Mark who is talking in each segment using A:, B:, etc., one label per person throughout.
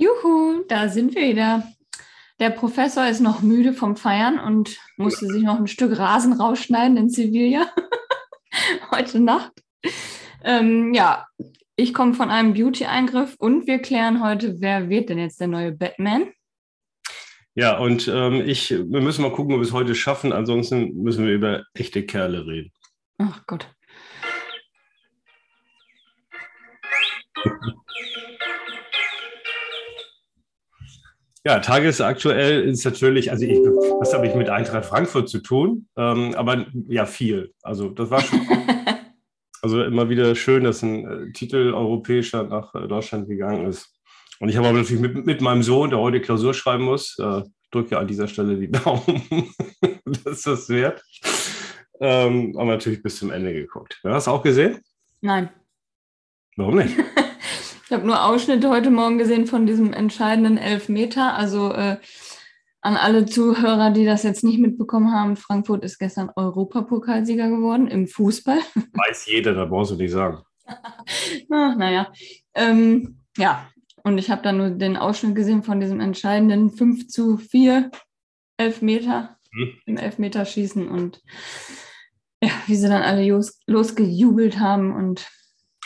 A: Juhu, da sind wir wieder. Der Professor ist noch müde vom Feiern und musste sich noch ein Stück Rasen rausschneiden in Sevilla heute Nacht. Ähm, ja, ich komme von einem Beauty-Eingriff und wir klären heute, wer wird denn jetzt der neue Batman?
B: Ja, und ähm, ich, wir müssen mal gucken, ob wir es heute schaffen. Ansonsten müssen wir über echte Kerle reden.
A: Ach Gott.
B: Ja, tagesaktuell ist natürlich, also ich, was habe ich mit Eintracht Frankfurt zu tun? Ähm, aber ja, viel. Also das war schon. also immer wieder schön, dass ein äh, Titel europäischer nach äh, Deutschland gegangen ist. Und ich habe aber natürlich mit, mit, meinem Sohn, der heute Klausur schreiben muss, äh, drücke an dieser Stelle die Daumen, dass das wert. Ähm, haben wir natürlich bis zum Ende geguckt. Hast du auch gesehen?
A: Nein.
B: Warum nicht?
A: Ich habe nur Ausschnitte heute Morgen gesehen von diesem entscheidenden Elfmeter. Also äh, an alle Zuhörer, die das jetzt nicht mitbekommen haben, Frankfurt ist gestern Europapokalsieger geworden im Fußball.
B: Weiß jeder, da brauchst du nicht sagen.
A: Ach, naja. Ähm, ja, und ich habe dann nur den Ausschnitt gesehen von diesem entscheidenden 5 zu 4 Elfmeter hm. im Elfmeterschießen und ja, wie sie dann alle los, losgejubelt haben und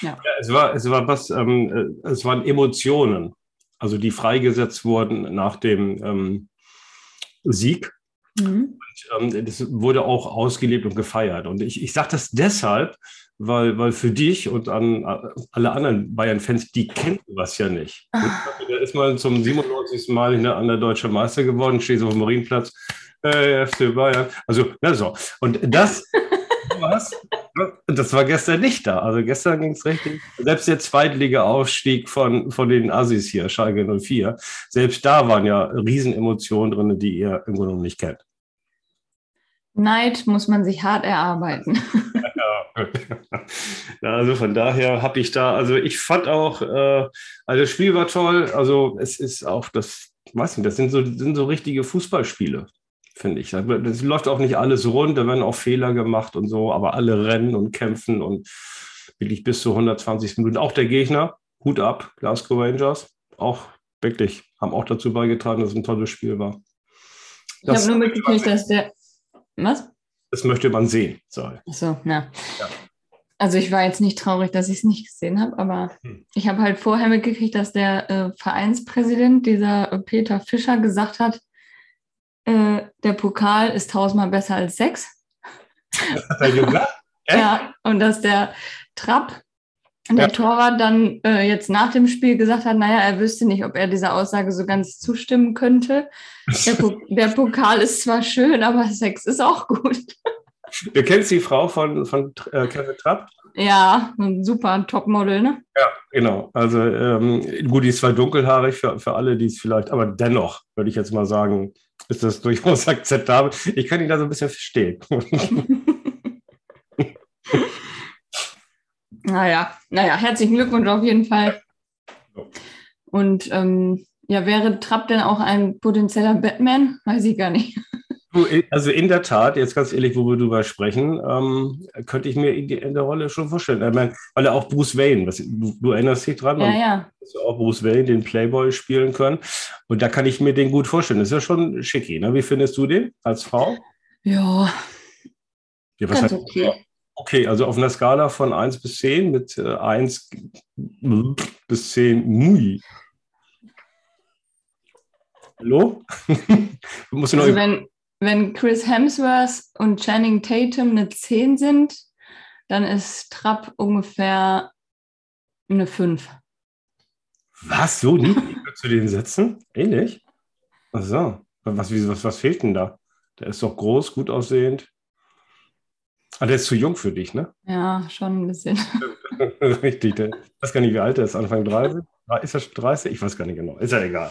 A: ja.
B: es war, es war was, ähm, äh, es waren Emotionen, also die freigesetzt wurden nach dem ähm, Sieg. Mhm. Und, ähm, das wurde auch ausgelebt und gefeiert. Und ich, ich sage das deshalb, weil, weil für dich und an alle anderen Bayern-Fans, die kennen was ja nicht. Ah. Da ist man zum 97. Mal an der Deutsche Meister geworden, steht so auf dem Marienplatz, äh, FC Bayern. Also, na so. Und das, was, das war gestern nicht da. Also gestern ging es richtig. Selbst der Zweitliga-Aufstieg von, von den Assis hier, Schalke 04, selbst da waren ja Riesenemotionen drin, die ihr irgendwo noch nicht kennt.
A: Neid muss man sich hart erarbeiten.
B: Ja, also von daher habe ich da, also ich fand auch, äh, also das Spiel war toll. Also es ist auch das, weiß nicht, das sind so, sind so richtige Fußballspiele finde ich. Das läuft auch nicht alles rund, da werden auch Fehler gemacht und so, aber alle rennen und kämpfen und wirklich bis zu 120 Minuten. Auch der Gegner, Hut ab, Glasgow Rangers, auch wirklich, haben auch dazu beigetragen, dass es ein tolles Spiel war.
A: ich habe nur mitgekriegt, dass der. Was?
B: Das möchte man sehen.
A: Sorry. So, na. Ja. Also ich war jetzt nicht traurig, dass ich es nicht gesehen habe, aber hm. ich habe halt vorher mitgekriegt, dass der äh, Vereinspräsident, dieser äh, Peter Fischer, gesagt hat, äh, der Pokal ist tausendmal besser als sechs. hat er gesagt? ja, und dass der Trapp, der ja. Torwart, dann äh, jetzt nach dem Spiel gesagt hat, naja, er wüsste nicht, ob er dieser Aussage so ganz zustimmen könnte. Der, po der Pokal ist zwar schön, aber Sex ist auch gut.
B: Du kennst die Frau von, von äh, Kevin Trapp?
A: Ja, ein super Topmodel, ne?
B: Ja, genau. Also ähm, gut, die ist zwar dunkelhaarig für, für alle, die es vielleicht, aber dennoch würde ich jetzt mal sagen, ist das durchaus akzeptabel. Ich kann ihn da so ein bisschen verstehen.
A: naja, naja, herzlichen Glückwunsch auf jeden Fall. Und ähm, ja, wäre Trapp denn auch ein potenzieller Batman? Weiß ich gar nicht.
B: Also in der Tat, jetzt ganz ehrlich, wo wir drüber sprechen, ähm, könnte ich mir in der Rolle schon vorstellen. Ich meine, weil er auch Bruce Wayne, was, du, du, erinnerst dich dran,
A: ja, ja.
B: dass auch Bruce Wayne den Playboy spielen können. Und da kann ich mir den gut vorstellen. Das ist ja schon schicki. Ne? Wie findest du den als Frau?
A: Ja.
B: ja was ganz heißt, okay. Okay, also auf einer Skala von 1 bis 10 mit äh, 1 bis 10, mui. Hallo?
A: also wenn, wenn Chris Hemsworth und Channing Tatum eine 10 sind, dann ist Trapp ungefähr eine 5.
B: Was? So niedrig zu den Sätzen? Ähnlich? Ach so. Was, was, was fehlt denn da? Der ist doch groß, gut aussehend. Ah, der ist zu jung für dich, ne?
A: Ja, schon ein bisschen.
B: Richtig. Der, ich weiß gar nicht, wie alt er ist. Anfang 30? Ist er schon 30? Ich weiß gar nicht genau. Ist ja egal.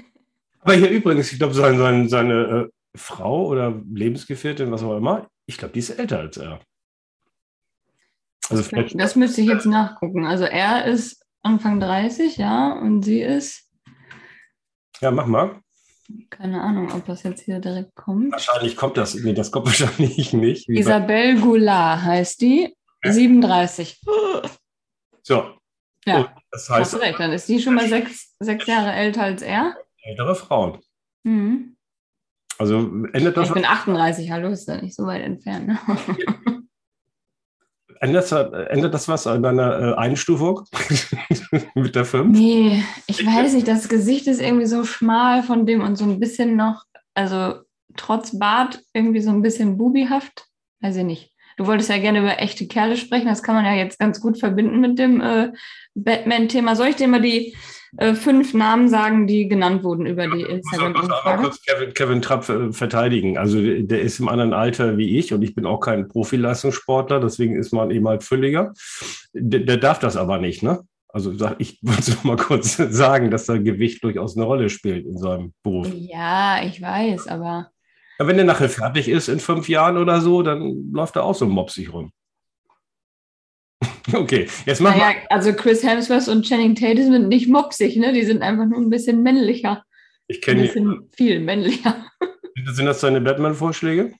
B: Aber hier übrigens, ich glaube, sein, sein, seine äh, Frau oder Lebensgefährtin, was auch immer, ich glaube, die ist älter als er.
A: Also das, das müsste ich jetzt nachgucken. Also er ist Anfang 30, ja, und sie ist.
B: Ja, mach mal.
A: Keine Ahnung, ob das jetzt hier direkt kommt.
B: Wahrscheinlich kommt das. Nee, das kommt wahrscheinlich nicht.
A: Isabelle Goulart heißt die. Ja. 37.
B: So.
A: Ja, das heißt, hast recht, dann ist die schon mal sechs, sechs Jahre älter als er.
B: Ältere Frauen. Mhm. Also ändert das.
A: Ich bin 38, hallo, ist da nicht so weit entfernt. Ne?
B: Ändert, ändert das was an deiner äh, Einstufung mit der 5?
A: Nee, ich weiß nicht. Das Gesicht ist irgendwie so schmal von dem und so ein bisschen noch, also trotz Bart irgendwie so ein bisschen bubihaft. Weiß ich nicht. Du wolltest ja gerne über echte Kerle sprechen. Das kann man ja jetzt ganz gut verbinden mit dem äh, Batman-Thema. Soll ich dir mal die äh, fünf Namen sagen, die genannt wurden über die Instagram-Umfrage?
B: Ich muss kurz Kevin, Kevin Trapp äh, verteidigen. Also der ist im anderen Alter wie ich und ich bin auch kein Profileistungssportler, deswegen ist man eben halt fülliger. Der, der darf das aber nicht, ne? Also ich wollte mal kurz sagen, dass da Gewicht durchaus eine Rolle spielt in seinem Beruf.
A: Ja, ich weiß, aber.
B: Ja, wenn der nachher fertig ist in fünf Jahren oder so, dann läuft er auch so mopsig rum. Okay, jetzt machen naja,
A: wir. Also Chris Hemsworth und Channing Tatum sind nicht mopsig, ne? Die sind einfach nur ein bisschen männlicher.
B: Ich kenne
A: die. Ein bisschen viel männlicher.
B: Sind das deine Batman-Vorschläge?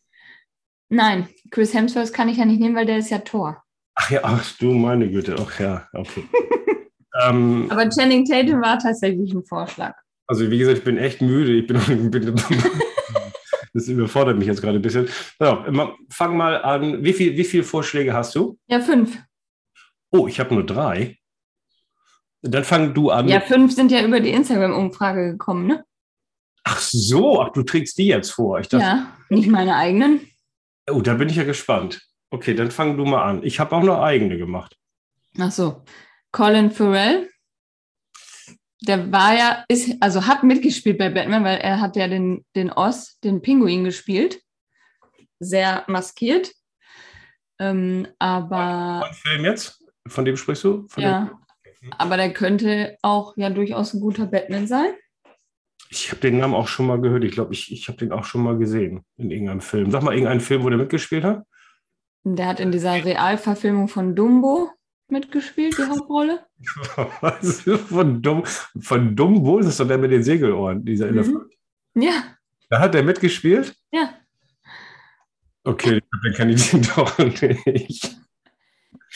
A: Nein, Chris Hemsworth kann ich ja nicht nehmen, weil der ist ja Tor.
B: Ach ja, ach du meine Güte, ach ja, okay.
A: ähm, Aber Channing Tatum war tatsächlich ein Vorschlag.
B: Also wie gesagt, ich bin echt müde. Ich bin, bin das überfordert mich jetzt gerade ein bisschen. So, fang mal an. Wie, viel, wie viele Vorschläge hast du?
A: Ja, fünf.
B: Oh, ich habe nur drei. Dann fang du an.
A: Ja, fünf sind ja über die Instagram-Umfrage gekommen, ne?
B: Ach so, ach, du trägst die jetzt vor.
A: Ich dachte, ja, nicht meine eigenen.
B: Oh, da bin ich ja gespannt. Okay, dann fang du mal an. Ich habe auch nur eigene gemacht.
A: Ach so. Colin Farrell. Der war ja, ist, also hat mitgespielt bei Batman, weil er hat ja den, den Oz, den Pinguin gespielt. Sehr maskiert. Ähm, aber.
B: Ein Film jetzt? Von dem sprichst du? Von
A: ja. Aber der könnte auch ja durchaus ein guter Batman sein.
B: Ich habe den Namen auch schon mal gehört. Ich glaube, ich, ich habe den auch schon mal gesehen in irgendeinem Film. Sag mal, irgendeinen Film, wo der mitgespielt hat?
A: Der hat in dieser Realverfilmung von Dumbo mitgespielt, die Hauptrolle.
B: Was? von, Dum von Dumbo? Das ist doch der mit den Segelohren, dieser mhm. Elefant.
A: Ja.
B: Da hat er mitgespielt?
A: Ja.
B: Okay, dann kann ich den doch nicht.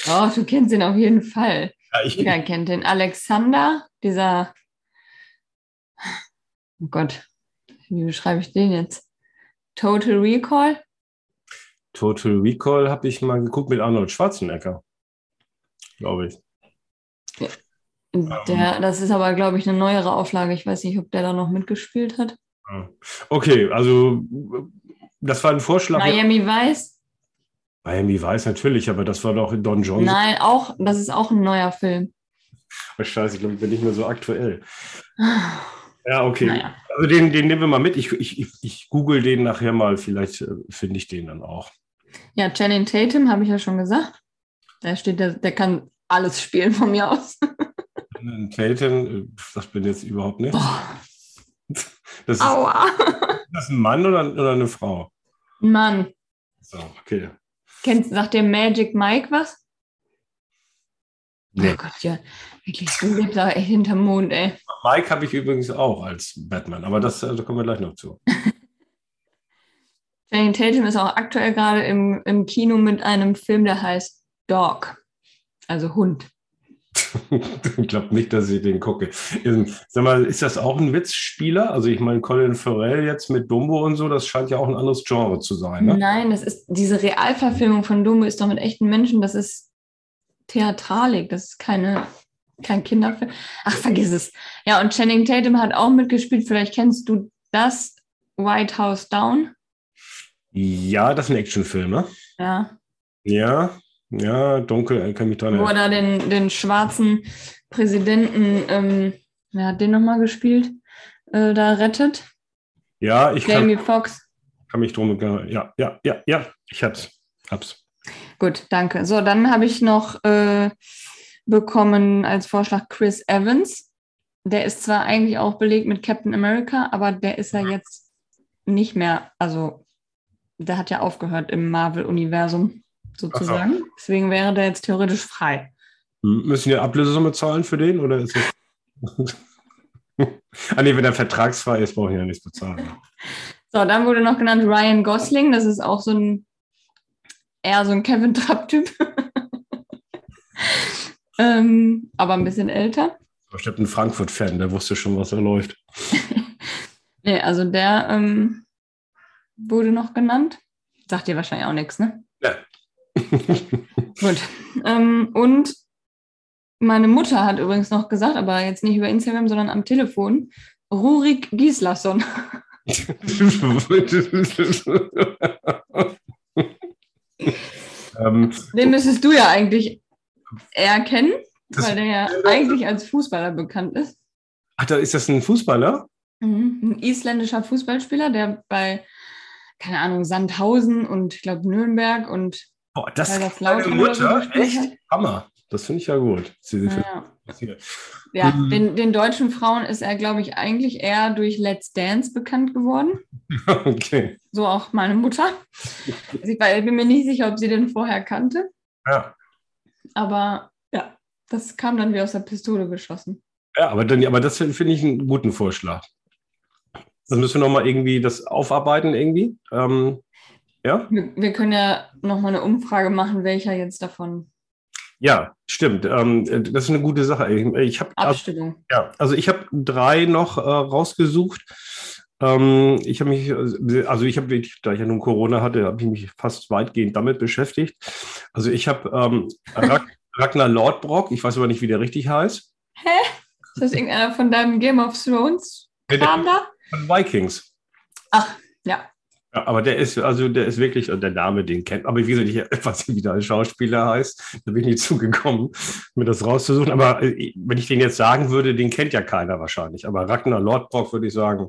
A: Oh, du kennst ihn auf jeden Fall. Ja, ich, Jeder kennt den. Alexander, dieser. Oh Gott, wie beschreibe ich den jetzt? Total Recall?
B: Total Recall habe ich mal geguckt mit Arnold Schwarzenegger, glaube ich.
A: Ja. Der, das ist aber, glaube ich, eine neuere Auflage. Ich weiß nicht, ob der da noch mitgespielt hat.
B: Okay, also das war ein Vorschlag.
A: Miami Vice?
B: Miami Vice natürlich, aber das war doch Don Johnson.
A: Nein, auch, das ist auch ein neuer Film.
B: Oh, scheiße, ich glaube, ich bin nicht mehr so aktuell. Ja, okay. Naja. Also den, den nehmen wir mal mit. Ich, ich, ich, google den nachher mal, vielleicht äh, finde ich den dann auch.
A: Ja, Channing Tatum habe ich ja schon gesagt. Der steht, der, der kann alles spielen von mir aus.
B: Tatum, äh, das bin jetzt überhaupt nicht.
A: Das ist, Aua.
B: das ist ein Mann oder, oder eine Frau?
A: Ein Mann.
B: So, okay.
A: Kennst, sagt dir Magic Mike was?
B: Nee.
A: Oh Gott, ja. Wirklich, du lebst aber echt hinterm Mond, ey.
B: Mike habe ich übrigens auch als Batman, aber das, da kommen wir gleich noch zu.
A: Channing Tatum ist auch aktuell gerade im, im Kino mit einem Film, der heißt Dog, also Hund.
B: ich glaube nicht, dass ich den gucke. Ähm, sag mal, ist das auch ein Witzspieler? Also ich meine, Colin Farrell jetzt mit Dumbo und so, das scheint ja auch ein anderes Genre zu sein. Ne?
A: Nein, das ist diese Realverfilmung von Dumbo ist doch mit echten Menschen. Das ist Theatralik. Das ist keine kein Kinderfilm. Ach, vergiss es. Ja, und Channing Tatum hat auch mitgespielt. Vielleicht kennst du das White House Down.
B: Ja, das ist ein Actionfilm, ne?
A: Ja.
B: Ja, ja, dunkel, kann mich
A: erinnern. Wo er da den, den schwarzen Präsidenten, ähm, wer hat den nochmal gespielt, äh, da rettet?
B: Ja, ich
A: Jamie kann, Foxx.
B: kann mich drum, ja, ja, ja, ja, ich hab's, hab's.
A: Gut, danke. So, dann habe ich noch äh, bekommen als Vorschlag Chris Evans. Der ist zwar eigentlich auch belegt mit Captain America, aber der ist ja jetzt nicht mehr, also der hat ja aufgehört im Marvel-Universum sozusagen. So. Deswegen wäre der jetzt theoretisch frei.
B: Müssen wir Ablösesumme zahlen für den oder ist das. ah, nee, wenn er vertragsfrei ist, brauchen wir ja nichts bezahlen.
A: So, dann wurde noch genannt Ryan Gosling. Das ist auch so ein eher so ein Kevin Trapp-Typ. ähm, aber ein bisschen älter.
B: Bestimmt ein Frankfurt-Fan, der wusste schon, was da läuft.
A: nee, also der ähm, wurde noch genannt. Sagt dir wahrscheinlich auch nichts, ne? Gut. Ähm, und meine Mutter hat übrigens noch gesagt, aber jetzt nicht über Instagram, sondern am Telefon, Rurik Gislason. ähm, Den müsstest du ja eigentlich erkennen, weil der ja eigentlich als Fußballer bekannt ist.
B: Ach, da ist das ein Fußballer?
A: Mhm. Ein isländischer Fußballspieler, der bei, keine Ahnung, Sandhausen und ich glaube Nürnberg und
B: Boah, das ist meine Mutter, echt Hammer. Das finde ich ja gut.
A: Ja, ja mhm. den, den deutschen Frauen ist er, glaube ich, eigentlich eher durch Let's Dance bekannt geworden. Okay. So auch meine Mutter. Also ich bin mir nicht sicher, ob sie den vorher kannte. Ja. Aber ja, das kam dann wie aus der Pistole geschossen.
B: Ja, aber, dann, aber das finde ich einen guten Vorschlag. Dann müssen wir nochmal irgendwie das aufarbeiten irgendwie. Ähm, ja?
A: Wir, wir, können ja nochmal eine Umfrage machen, welcher jetzt davon.
B: Ja, stimmt. Ähm, das ist eine gute Sache. Ich, hab,
A: Abstimmung.
B: Ja, also ich habe drei noch äh, rausgesucht. Ähm, ich habe mich, also ich habe, da ich ja nun Corona hatte, habe ich mich fast weitgehend damit beschäftigt. Also ich habe ähm, Ragnar Lordbrock, ich weiß aber nicht, wie der richtig heißt.
A: Hä? Ist das irgendeiner von deinem Game of Thrones Kram da?
B: Von Vikings.
A: Ach, ja.
B: Aber der ist, also der ist wirklich, der Name, den kennt, aber ich weiß nicht, wie der Schauspieler heißt, da bin ich nicht zugekommen, mir das rauszusuchen. Aber äh, wenn ich den jetzt sagen würde, den kennt ja keiner wahrscheinlich. Aber Ragnar Lordbrock würde ich sagen,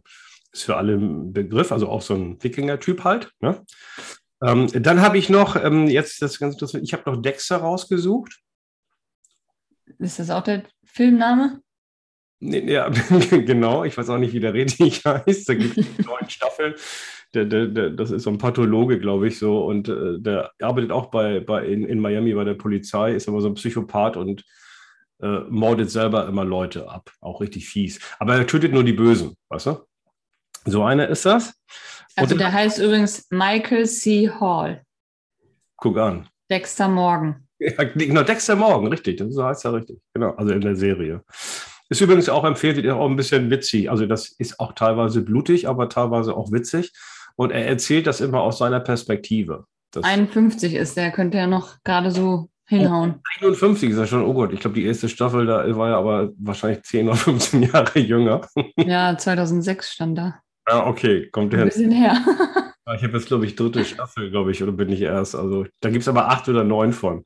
B: ist für alle ein Begriff, also auch so ein Wikinger-Typ halt. Ne? Ähm, dann habe ich noch, ähm, jetzt das ganz interessant, ich habe noch Dexter rausgesucht.
A: Ist das auch der Filmname?
B: Ja, genau. Ich weiß auch nicht, wie der richtig heißt. Da gibt es neun Staffeln. Der, der, der, das ist so ein Pathologe, glaube ich, so. Und äh, der arbeitet auch bei, bei in, in Miami bei der Polizei, ist aber so ein Psychopath und äh, mordet selber immer Leute ab. Auch richtig fies. Aber er tötet nur die Bösen, weißt du? So einer ist das.
A: Also und der heißt übrigens Michael C. Hall.
B: Guck an.
A: Dexter Morgan.
B: Ja, genau, Dexter Morgan, richtig. So heißt er richtig. Genau, also in der Serie. Ist übrigens auch empfehlenswert, auch ein bisschen witzig. Also das ist auch teilweise blutig, aber teilweise auch witzig. Und er erzählt das immer aus seiner Perspektive.
A: Das 51 ist der, könnte er noch gerade so hinhauen.
B: 51 ist er schon, oh Gott, ich glaube, die erste Staffel, da war er aber wahrscheinlich 10 oder 15 Jahre jünger.
A: Ja, 2006 stand da.
B: Ja, okay, kommt her.
A: Ein bisschen her.
B: Ich habe jetzt, glaube ich, dritte Staffel, glaube ich, oder bin ich erst. Also da gibt es aber acht oder neun von.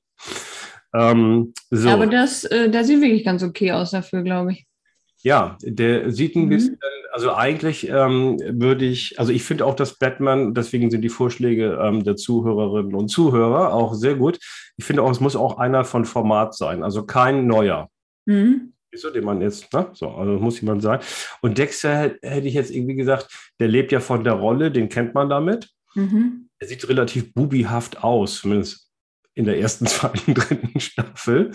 A: Ähm, so. Aber das, äh, der sieht wirklich ganz okay aus dafür, glaube ich.
B: Ja, der sieht ein mhm. bisschen, also eigentlich ähm, würde ich, also ich finde auch, dass Batman, deswegen sind die Vorschläge ähm, der Zuhörerinnen und Zuhörer auch sehr gut. Ich finde auch, es muss auch einer von Format sein, also kein neuer. Mhm. Wieso, den man jetzt, ne? So, also muss jemand sein. Und Dexter hätte ich jetzt irgendwie gesagt, der lebt ja von der Rolle, den kennt man damit. Mhm. Er sieht relativ bubihaft aus, zumindest in der ersten, zweiten, dritten Staffel.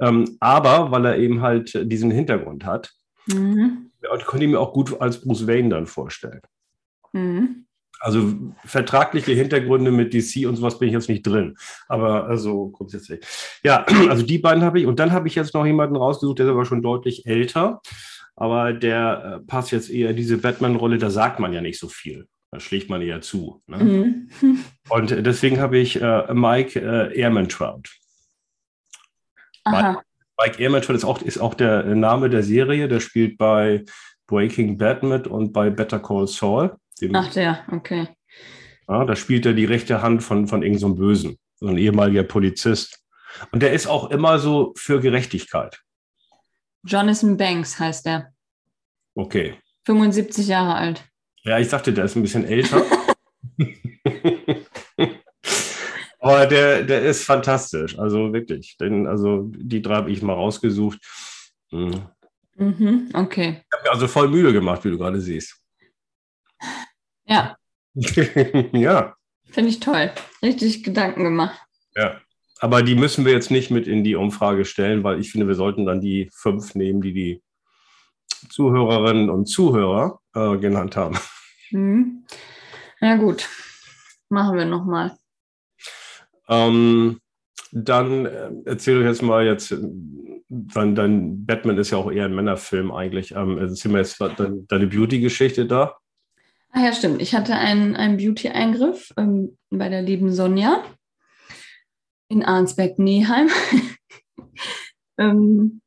B: Ähm, aber weil er eben halt diesen Hintergrund hat, mhm. konnte ich mir auch gut als Bruce Wayne dann vorstellen. Mhm. Also vertragliche Hintergründe mit DC und sowas bin ich jetzt nicht drin. Aber also grundsätzlich. Ja, also die beiden habe ich. Und dann habe ich jetzt noch jemanden rausgesucht, der ist aber schon deutlich älter. Aber der äh, passt jetzt eher in diese Batman-Rolle, da sagt man ja nicht so viel. Da schlägt man eher zu. Ne? Mhm. Und deswegen habe ich äh, Mike äh, Ehrmantraut. Mike, Mike Ehrmantraut ist auch, ist auch der Name der Serie. Der spielt bei Breaking Bad mit und bei Better Call Saul.
A: Ach, der, okay.
B: Ja, da spielt er die rechte Hand von, von irgendeinem so Bösen, so ein ehemaliger Polizist. Und der ist auch immer so für Gerechtigkeit.
A: Jonathan Banks heißt er.
B: Okay.
A: 75 Jahre alt.
B: Ja, ich sagte, der ist ein bisschen älter. Aber der, der ist fantastisch. Also wirklich. Denn, also die drei habe ich mal rausgesucht.
A: Hm. Mhm, okay.
B: Ich habe mir also voll Mühe gemacht, wie du gerade siehst.
A: Ja.
B: ja.
A: Finde ich toll. Richtig Gedanken gemacht.
B: Ja. Aber die müssen wir jetzt nicht mit in die Umfrage stellen, weil ich finde, wir sollten dann die fünf nehmen, die die Zuhörerinnen und Zuhörer äh, genannt haben.
A: Mhm. Ja gut, machen wir nochmal.
B: Ähm, dann äh, erzähl doch jetzt mal jetzt, dein, dein Batman ist ja auch eher ein Männerfilm eigentlich. Ähm, erzähl mal jetzt deine, deine Beauty-Geschichte da.
A: Ah ja, stimmt. Ich hatte einen, einen Beauty-Eingriff ähm, bei der lieben Sonja in Arnsberg-Neheim. ähm,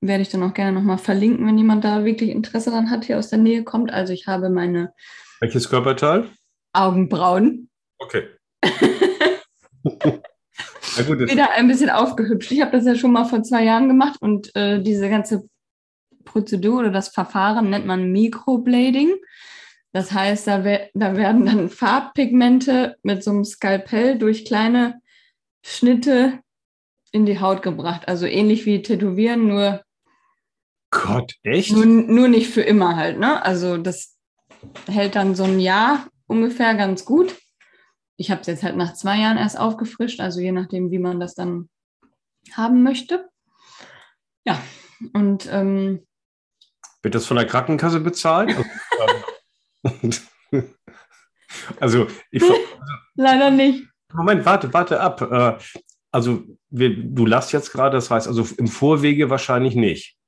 A: werde ich dann auch gerne nochmal verlinken, wenn jemand da wirklich Interesse daran hat, hier aus der Nähe kommt. Also ich habe meine
B: Welches Körperteil?
A: Augenbrauen.
B: Okay.
A: ja, gut, Wieder ein bisschen aufgehübscht. Ich habe das ja schon mal vor zwei Jahren gemacht und äh, diese ganze Prozedur oder das Verfahren nennt man Microblading. Das heißt, da, we da werden dann Farbpigmente mit so einem Skalpell durch kleine Schnitte in die Haut gebracht. Also ähnlich wie Tätowieren, nur.
B: Gott, echt?
A: Nur, nur nicht für immer halt, ne? Also das hält dann so ein Jahr ungefähr ganz gut. Ich habe es jetzt halt nach zwei Jahren erst aufgefrischt, also je nachdem, wie man das dann haben möchte. Ja, und. Ähm,
B: Wird das von der Krankenkasse bezahlt? also, ich.
A: Leider nicht.
B: Moment, warte, warte ab. Äh, also, wir, du lachst jetzt gerade, das heißt also im Vorwege wahrscheinlich nicht.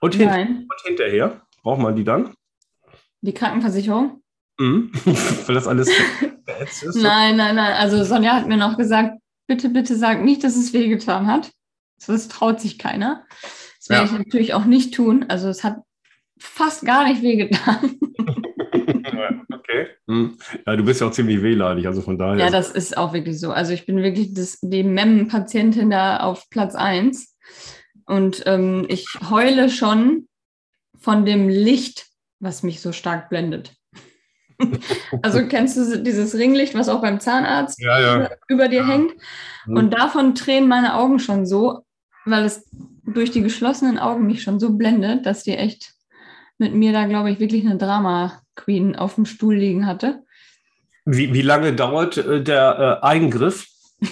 B: Und, hin und hinterher, braucht man die dann?
A: Die Krankenversicherung?
B: Mhm. Weil das alles
A: ist. Nein, nein, nein. Also Sonja hat mir noch gesagt, bitte, bitte sag nicht, dass es wehgetan hat. Das traut sich keiner. Das werde ja. ich natürlich auch nicht tun. Also es hat fast gar nicht wehgetan.
B: okay. Hm. Ja, du bist ja auch ziemlich wehleidig, also von daher.
A: Ja, das ist auch wirklich so. Also ich bin wirklich das, die MEM-Patientin da auf Platz 1. Und ähm, ich heule schon von dem Licht, was mich so stark blendet. also kennst du dieses Ringlicht, was auch beim Zahnarzt
B: ja, ja.
A: über dir hängt? Mhm. Und davon tränen meine Augen schon so, weil es durch die geschlossenen Augen mich schon so blendet, dass die echt mit mir da, glaube ich, wirklich eine Drama-Queen auf dem Stuhl liegen hatte.
B: Wie, wie lange dauert äh, der äh, Eingriff?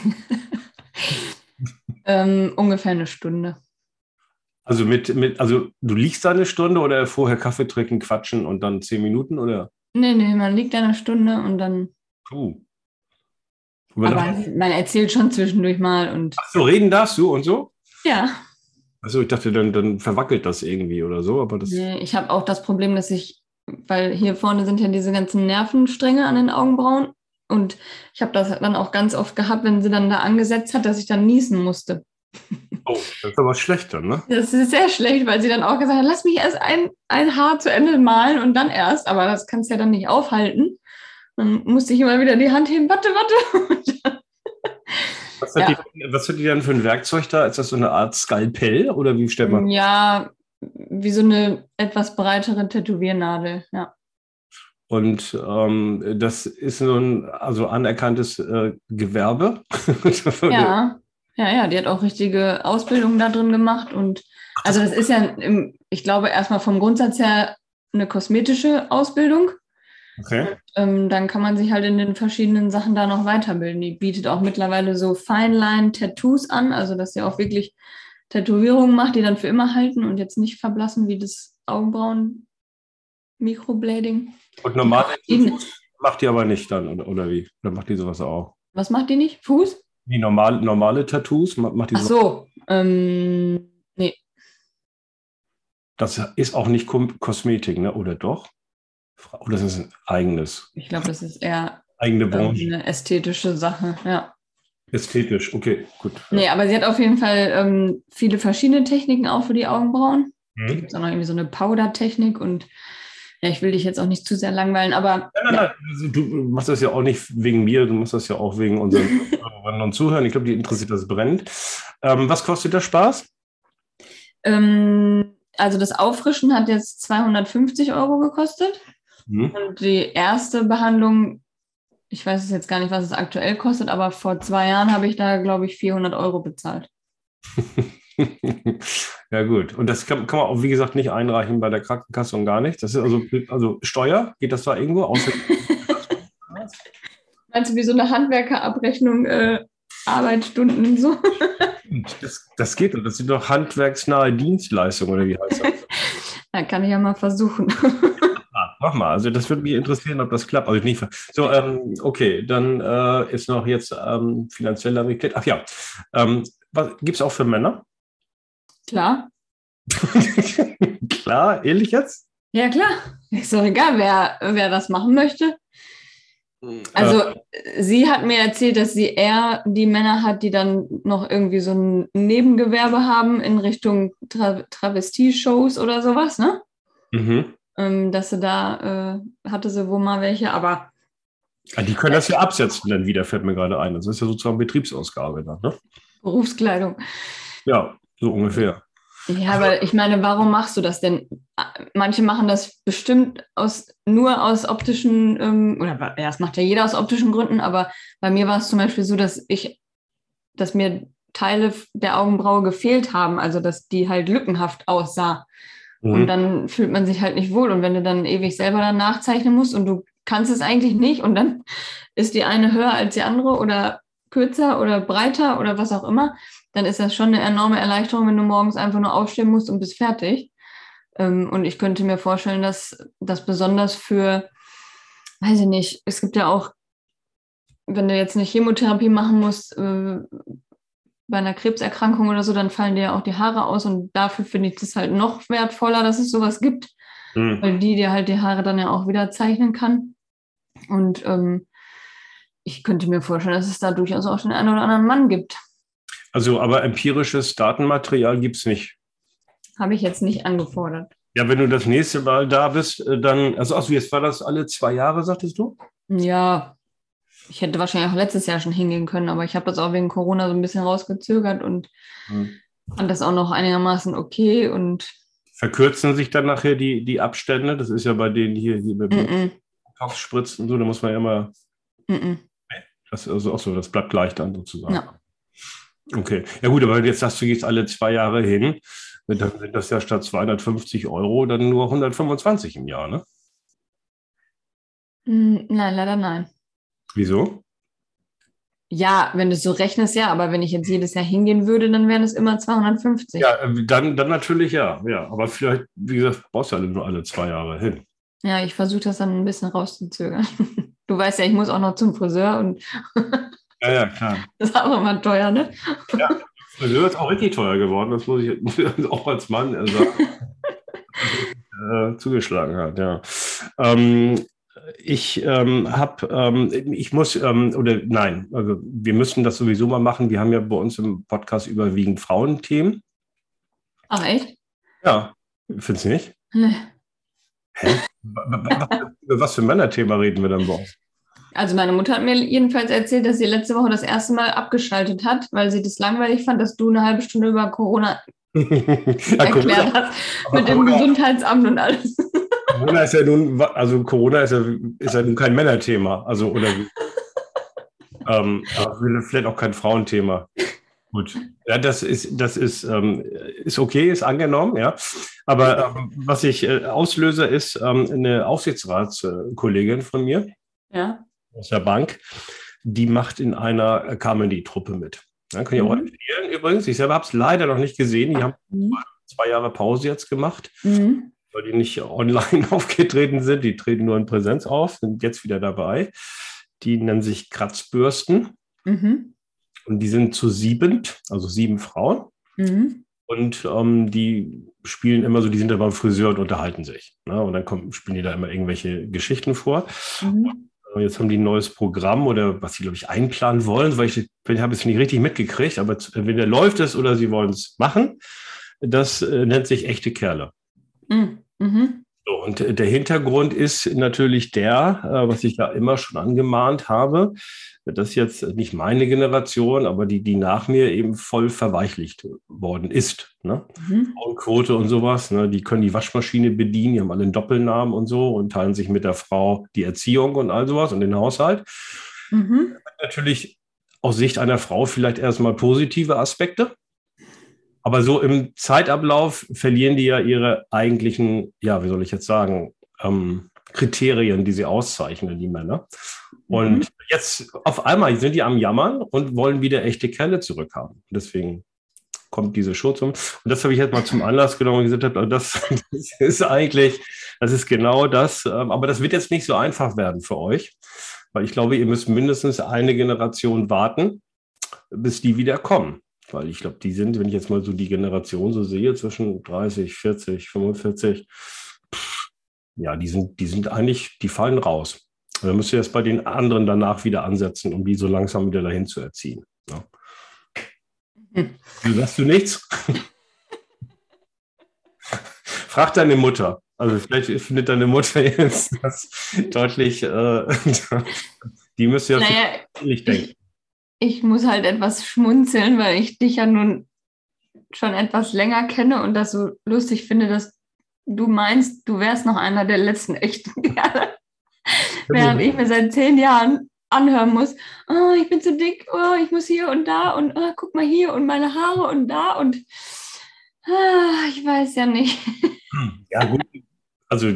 A: ähm, ungefähr eine Stunde.
B: Also mit, mit, also du liegst da eine Stunde oder vorher Kaffee trinken, quatschen und dann zehn Minuten oder?
A: Nee, nee, man liegt da eine Stunde und dann.
B: Puh.
A: Aber man erzählt schon zwischendurch mal und.
B: Ach so, reden darfst du und so?
A: Ja.
B: Also ich dachte, dann, dann verwackelt das irgendwie oder so, aber das.
A: Nee, ich habe auch das Problem, dass ich, weil hier vorne sind ja diese ganzen Nervenstränge an den Augenbrauen und ich habe das dann auch ganz oft gehabt, wenn sie dann da angesetzt hat, dass ich dann niesen musste.
B: Oh, das ist aber schlecht dann, ne?
A: Das ist sehr schlecht, weil sie dann auch gesagt hat, lass mich erst ein, ein Haar zu Ende malen und dann erst. Aber das kannst du ja dann nicht aufhalten. Dann musste ich immer wieder die Hand heben, warte, warte.
B: Was hat, ja. die, was hat die dann für ein Werkzeug da? Ist das so eine Art Skalpell oder wie stellt man?
A: Ja, wie so eine etwas breitere Tätowiernadel, ja.
B: Und ähm, das ist so ein also anerkanntes äh, Gewerbe.
A: ja. Ja, ja, die hat auch richtige Ausbildung da drin gemacht. Und also das ist ja, im, ich glaube, erstmal vom Grundsatz her eine kosmetische Ausbildung.
B: Okay. Und,
A: ähm, dann kann man sich halt in den verschiedenen Sachen da noch weiterbilden. Die bietet auch mittlerweile so Feinline-Tattoos an, also dass sie auch wirklich Tätowierungen macht, die dann für immer halten und jetzt nicht verblassen wie das Augenbrauen-Mikroblading.
B: Und normale macht die aber nicht dann, oder, oder wie? Oder macht die sowas auch?
A: Was macht die nicht? Fuß?
B: Wie normal, normale Tattoos?
A: Macht die Ach so, ähm, nee.
B: Das ist auch nicht Kosmetik, ne? oder doch? Oder ist es ein eigenes?
A: Ich glaube, das ist eher
B: eigene Branche.
A: eine ästhetische Sache, ja.
B: Ästhetisch, okay, gut.
A: Nee, aber sie hat auf jeden Fall ähm, viele verschiedene Techniken auch für die Augenbrauen. Hm. Es gibt auch noch irgendwie so eine Powder-Technik und ja, ich will dich jetzt auch nicht zu sehr langweilen, aber.
B: Nein, nein, nein. Also, du machst das ja auch nicht wegen mir, du machst das ja auch wegen unseren Hörerinnen und Zuhörern. Ich glaube, die interessiert das brennt. Ähm, was kostet der Spaß?
A: Ähm, also das Auffrischen hat jetzt 250 Euro gekostet. Mhm. Und die erste Behandlung, ich weiß jetzt gar nicht, was es aktuell kostet, aber vor zwei Jahren habe ich da, glaube ich, 400 Euro bezahlt.
B: ja, gut. Und das kann, kann, man auch, wie gesagt, nicht einreichen bei der Krankenkasse und gar nicht. Das ist also, also Steuer, geht das da irgendwo? Außer
A: Meinst du, wie so eine Handwerkerabrechnung, äh, Arbeitsstunden und so?
B: das, das geht doch. Das sind doch handwerksnahe Dienstleistungen, oder wie heißt das?
A: Ja, kann ich ja mal versuchen.
B: Ah, mach mal. Also das würde mich interessieren, ob das klappt. Also nicht. So, ähm, okay, dann äh, ist noch jetzt ähm, finanzieller Mitglied. Ach ja, ähm, gibt es auch für Männer?
A: Klar.
B: klar, ähnlich jetzt?
A: Ja, klar. Ist doch egal, wer, wer das machen möchte. Also äh, sie hat mir erzählt, dass sie eher die Männer hat, die dann noch irgendwie so ein Nebengewerbe haben in Richtung Tra Travestie-Shows oder sowas, ne? Mhm. Ähm, dass sie da äh, hatte sie wohl mal welche, aber.
B: Ja, die können das ja absetzen dann wieder, fällt mir gerade ein. Das ist ja sozusagen Betriebsausgabe dann, ne?
A: Berufskleidung.
B: Ja, so ungefähr.
A: Ja, aber ich meine, warum machst du das denn? Manche machen das bestimmt aus, nur aus optischen, ähm, oder ja, das macht ja jeder aus optischen Gründen, aber bei mir war es zum Beispiel so, dass ich, dass mir Teile der Augenbraue gefehlt haben, also dass die halt lückenhaft aussah. Mhm. Und dann fühlt man sich halt nicht wohl. Und wenn du dann ewig selber dann nachzeichnen musst und du kannst es eigentlich nicht und dann ist die eine höher als die andere oder kürzer oder breiter oder was auch immer, dann ist das schon eine enorme Erleichterung, wenn du morgens einfach nur aufstehen musst und bist fertig. Ähm, und ich könnte mir vorstellen, dass das besonders für, weiß ich nicht, es gibt ja auch, wenn du jetzt eine Chemotherapie machen musst, äh, bei einer Krebserkrankung oder so, dann fallen dir ja auch die Haare aus und dafür finde ich das halt noch wertvoller, dass es sowas gibt, mhm. weil die dir halt die Haare dann ja auch wieder zeichnen kann. Und ähm, ich könnte mir vorstellen, dass es da durchaus auch den einen oder anderen Mann gibt.
B: Also, aber empirisches Datenmaterial gibt es nicht.
A: Habe ich jetzt nicht angefordert.
B: Ja, wenn du das nächste Mal da bist, äh, dann, also, also jetzt war das alle zwei Jahre, sagtest du?
A: Ja, ich hätte wahrscheinlich auch letztes Jahr schon hingehen können, aber ich habe das auch wegen Corona so ein bisschen rausgezögert und hm. fand das auch noch einigermaßen okay und
B: Verkürzen sich dann nachher die, die Abstände? Das ist ja bei denen hier, hier mit mm -mm. Spritzen und so, da muss man ja immer. Mm das ist also auch so, das bleibt gleich dann sozusagen. Ja. Okay, ja gut, aber jetzt sagst du, gehst alle zwei Jahre hin, dann sind das ja statt 250 Euro dann nur 125 im Jahr, ne?
A: Hm, nein, leider nein.
B: Wieso?
A: Ja, wenn du es so rechnest, ja, aber wenn ich jetzt jedes Jahr hingehen würde, dann wären es immer 250.
B: Ja, dann, dann natürlich ja, ja. Aber vielleicht, wie gesagt, brauchst du ja nur alle zwei Jahre hin.
A: Ja, ich versuche das dann ein bisschen rauszuzögern. Du weißt ja, ich muss auch noch zum Friseur und
B: Ja, ja, klar.
A: Das ist auch immer teuer, ne?
B: Ja, Friseur ist auch richtig teuer geworden, das muss ich auch als Mann sagen. äh, zugeschlagen hat, ja. Ähm, ich ähm, habe, ähm, ich muss, ähm, oder nein, also wir müssen das sowieso mal machen. Wir haben ja bei uns im Podcast überwiegend Frauenthemen.
A: Ach, echt?
B: Ja, findest du nicht? Nee. Hä? Über was für Männerthema reden wir dann bei uns?
A: Also meine Mutter hat mir jedenfalls erzählt, dass sie letzte Woche das erste Mal abgeschaltet hat, weil sie das langweilig fand, dass du eine halbe Stunde über Corona ja, erklärt hast mit dem Gesundheitsamt und alles.
B: Corona ist ja nun, also Corona ist ja, ist ja nun kein Männerthema, also oder ähm, vielleicht auch kein Frauenthema. Gut, ja, das ist, das ist, ähm, ist okay, ist angenommen, ja. Aber ähm, was ich äh, auslöse, ist ähm, eine Aufsichtsratskollegin von mir. Ja aus der Bank, die macht in einer Comedy-Truppe mit. Ja, kann ich auch mhm. empfehlen übrigens. Ich selber habe es leider noch nicht gesehen. Die haben mhm. zwei Jahre Pause jetzt gemacht, mhm. weil die nicht online aufgetreten sind. Die treten nur in Präsenz auf, sind jetzt wieder dabei. Die nennen sich Kratzbürsten. Mhm. Und die sind zu sieben, also sieben Frauen. Mhm. Und ähm, die spielen immer so, die sind da beim Friseur und unterhalten sich. Ne? Und dann kommen, spielen die da immer irgendwelche Geschichten vor. Mhm. Jetzt haben die ein neues Programm oder was sie, glaube ich, einplanen wollen, weil ich, ich habe es nicht richtig mitgekriegt, aber entweder läuft es oder sie wollen es machen. Das äh, nennt sich echte Kerle. Mm, mhm. So, und der Hintergrund ist natürlich der, äh, was ich ja immer schon angemahnt habe, das ist jetzt nicht meine Generation, aber die, die nach mir eben voll verweichlicht worden ist. Ne? Mhm. Frauenquote und sowas, ne? die können die Waschmaschine bedienen, die haben alle einen Doppelnamen und so und teilen sich mit der Frau die Erziehung und all sowas und den Haushalt. Mhm. Natürlich aus Sicht einer Frau vielleicht erstmal positive Aspekte. Aber so im Zeitablauf verlieren die ja ihre eigentlichen, ja, wie soll ich jetzt sagen, ähm, Kriterien, die sie auszeichnen, die Männer. Und mhm. jetzt auf einmal sind die am Jammern und wollen wieder echte Kerle zurückhaben. Deswegen kommt diese zum. Und das habe ich jetzt mal zum Anlass genommen und gesagt, das, das ist eigentlich, Das ist genau das. Ähm, aber das wird jetzt nicht so einfach werden für euch, weil ich glaube, ihr müsst mindestens eine Generation warten, bis die wieder kommen. Weil ich glaube, die sind, wenn ich jetzt mal so die Generation so sehe, zwischen 30, 40, 45, ja, die sind, die sind eigentlich, die fallen raus. Da müsst ihr jetzt bei den anderen danach wieder ansetzen, um die so langsam wieder dahin zu erziehen. Ja. Hm. Du sagst du nichts? Frag deine Mutter. Also vielleicht findet deine Mutter jetzt das deutlich, äh, die müsste ja naja,
A: nicht denken. Ich, muss halt etwas schmunzeln, weil ich dich ja nun schon etwas länger kenne und das so lustig finde, dass du meinst, du wärst noch einer der letzten echten Kerle. Während ich mir seit zehn Jahren anhören muss, oh, ich bin zu dick, oh, ich muss hier und da und oh, guck mal hier und meine Haare und da und ah, ich weiß ja nicht.
B: Ja, gut. Also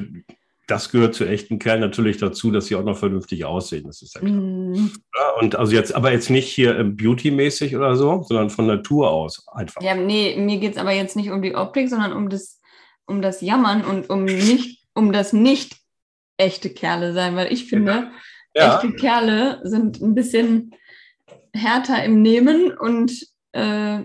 B: das gehört zu echten Kerlen natürlich dazu, dass sie auch noch vernünftig aussehen. Das ist ja klar. Mm. Ja, und also jetzt, aber jetzt nicht hier Beauty-mäßig oder so, sondern von Natur aus einfach.
A: Ja, nee, mir geht es aber jetzt nicht um die Optik, sondern um das, um das Jammern und um nicht, um das nicht echte Kerle sein, weil ich finde, ja. echte Kerle sind ein bisschen härter im Nehmen und äh,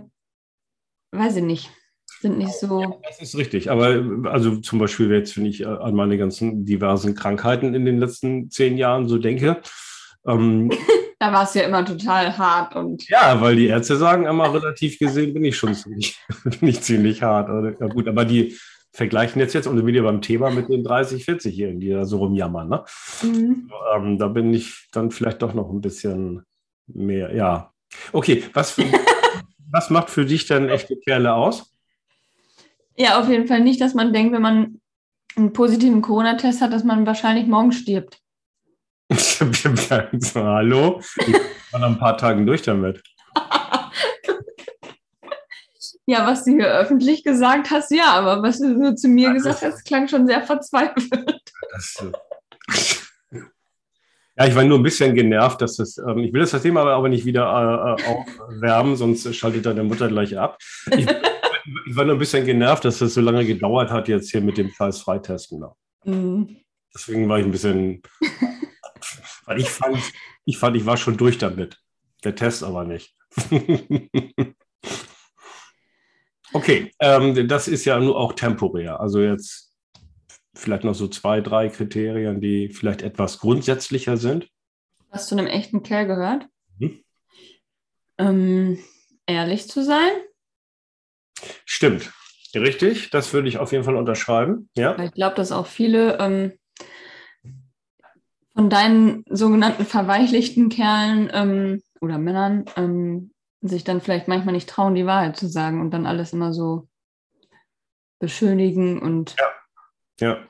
A: weiß ich nicht sind nicht so. Ja,
B: das ist richtig. Aber also zum Beispiel jetzt, wenn ich äh, an meine ganzen diversen Krankheiten in den letzten zehn Jahren so denke.
A: Ähm, da war es ja immer total hart und.
B: Ja, weil die Ärzte sagen immer relativ gesehen bin ich schon ziemlich, bin ich ziemlich hart. Ja, gut, aber die vergleichen jetzt jetzt und wieder beim Thema mit den 30, 40-Jährigen, die da so rumjammern. Ne? Mhm. Ähm, da bin ich dann vielleicht doch noch ein bisschen mehr, ja. Okay, was, was macht für dich denn echte Kerle aus?
A: Ja, auf jeden Fall nicht, dass man denkt, wenn man einen positiven Corona-Test hat, dass man wahrscheinlich morgen stirbt.
B: Hallo? Ich noch ein paar Tagen durch damit.
A: ja, was du hier öffentlich gesagt hast, ja, aber was du nur zu mir ja, gesagt hast, klang schon sehr verzweifelt. Das,
B: ja, ich war nur ein bisschen genervt, dass das, ähm, ich will das Thema aber, aber nicht wieder äh, äh aufwärmen, sonst schaltet deine Mutter gleich ab. Ich, ich war nur ein bisschen genervt, dass das so lange gedauert hat jetzt hier mit dem scheiß Freitesten. Mhm. Deswegen war ich ein bisschen, weil ich fand, ich fand, ich war schon durch damit. Der Test aber nicht. okay, ähm, das ist ja nur auch temporär. Also jetzt vielleicht noch so zwei, drei Kriterien, die vielleicht etwas grundsätzlicher sind.
A: Hast du einem echten Kerl gehört? Mhm. Ähm, ehrlich zu sein,
B: Stimmt. Richtig, das würde ich auf jeden Fall unterschreiben. Ja.
A: Ich glaube, dass auch viele ähm, von deinen sogenannten verweichlichten Kerlen ähm, oder Männern ähm, sich dann vielleicht manchmal nicht trauen, die Wahrheit zu sagen und dann alles immer so beschönigen und.
B: Ja. Ja.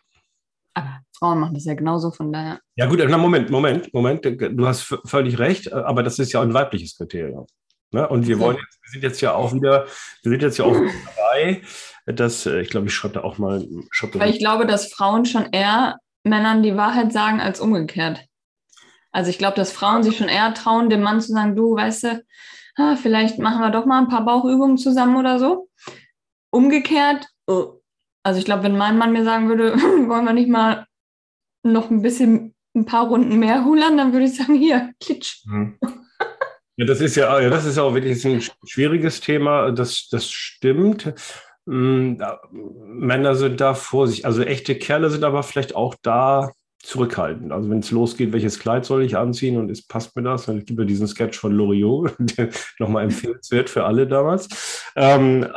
A: Aber Frauen machen das ja genauso, von daher.
B: Ja, gut, na, Moment, Moment, Moment. Du hast völlig recht, aber das ist ja ein weibliches Kriterium. Ne? Und wir wollen jetzt, wir sind jetzt ja auch wieder, wir sind jetzt ja auch dabei, dass, äh, ich glaube, ich schreibe da auch mal.
A: Schreibe Weil ich glaube, dass Frauen schon eher Männern die Wahrheit sagen als umgekehrt. Also ich glaube, dass Frauen sich schon eher trauen, dem Mann zu sagen, du, weißt du, ah, vielleicht machen wir doch mal ein paar Bauchübungen zusammen oder so. Umgekehrt, oh. also ich glaube, wenn mein Mann mir sagen würde, wollen wir nicht mal noch ein bisschen ein paar Runden mehr hulern, dann würde ich sagen, hier, klitsch. Mhm.
B: Ja, das ist ja, ja, das ist auch wirklich ein schwieriges Thema. Das, das stimmt. Hm, Männer sind da vorsichtig. Also echte Kerle sind aber vielleicht auch da zurückhaltend. Also wenn es losgeht, welches Kleid soll ich anziehen und ist, passt mir das? Gibt es diesen Sketch von Loriot, der nochmal empfehlenswert für alle damals. Ähm,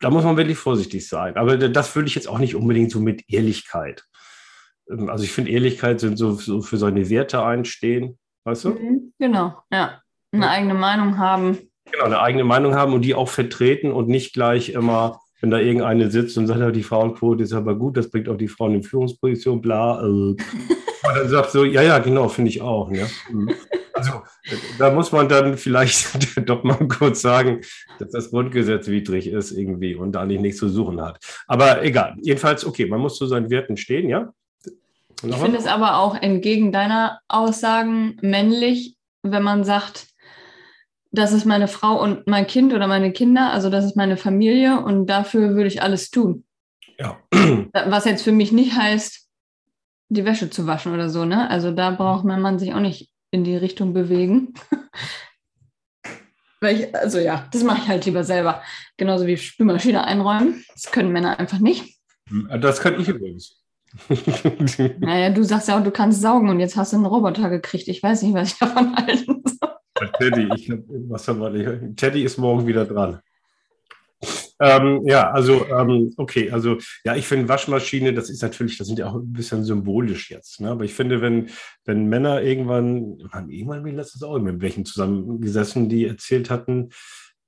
B: da muss man wirklich vorsichtig sein. Aber das würde ich jetzt auch nicht unbedingt so mit Ehrlichkeit. Ähm, also ich finde, Ehrlichkeit sind so, so für seine Werte einstehen, weißt du? Mhm,
A: genau, ja. Eine eigene Meinung haben.
B: Genau, eine eigene Meinung haben und die auch vertreten und nicht gleich immer, wenn da irgendeine sitzt und sagt, die Frauenquote ist aber gut, das bringt auch die Frauen in Führungsposition, bla. Äh. und dann sagt so, ja, ja, genau, finde ich auch. Ne? Also da muss man dann vielleicht doch mal kurz sagen, dass das Grundgesetz widrig ist irgendwie und da eigentlich nichts zu suchen hat. Aber egal, jedenfalls, okay, man muss zu seinen Werten stehen, ja?
A: Ich finde es aber auch entgegen deiner Aussagen männlich, wenn man sagt, das ist meine Frau und mein Kind oder meine Kinder, also das ist meine Familie und dafür würde ich alles tun. Ja. Was jetzt für mich nicht heißt, die Wäsche zu waschen oder so, ne? Also da braucht mein Mann sich auch nicht in die Richtung bewegen. Weil ich, also ja, das mache ich halt lieber selber. Genauso wie Spülmaschine einräumen. Das können Männer einfach nicht.
B: Das kann ich übrigens.
A: naja, du sagst ja auch, du kannst saugen und jetzt hast du einen Roboter gekriegt. Ich weiß nicht, was ich davon halten soll.
B: Teddy, ich hab, was haben? Teddy ist morgen wieder dran. Ähm, ja, also ähm, okay, also ja, ich finde Waschmaschine, das ist natürlich, das sind ja auch ein bisschen symbolisch jetzt. Ne? Aber ich finde, wenn, wenn Männer irgendwann, haben irgendwann wie letztes auch mit welchen zusammengesessen, die erzählt hatten,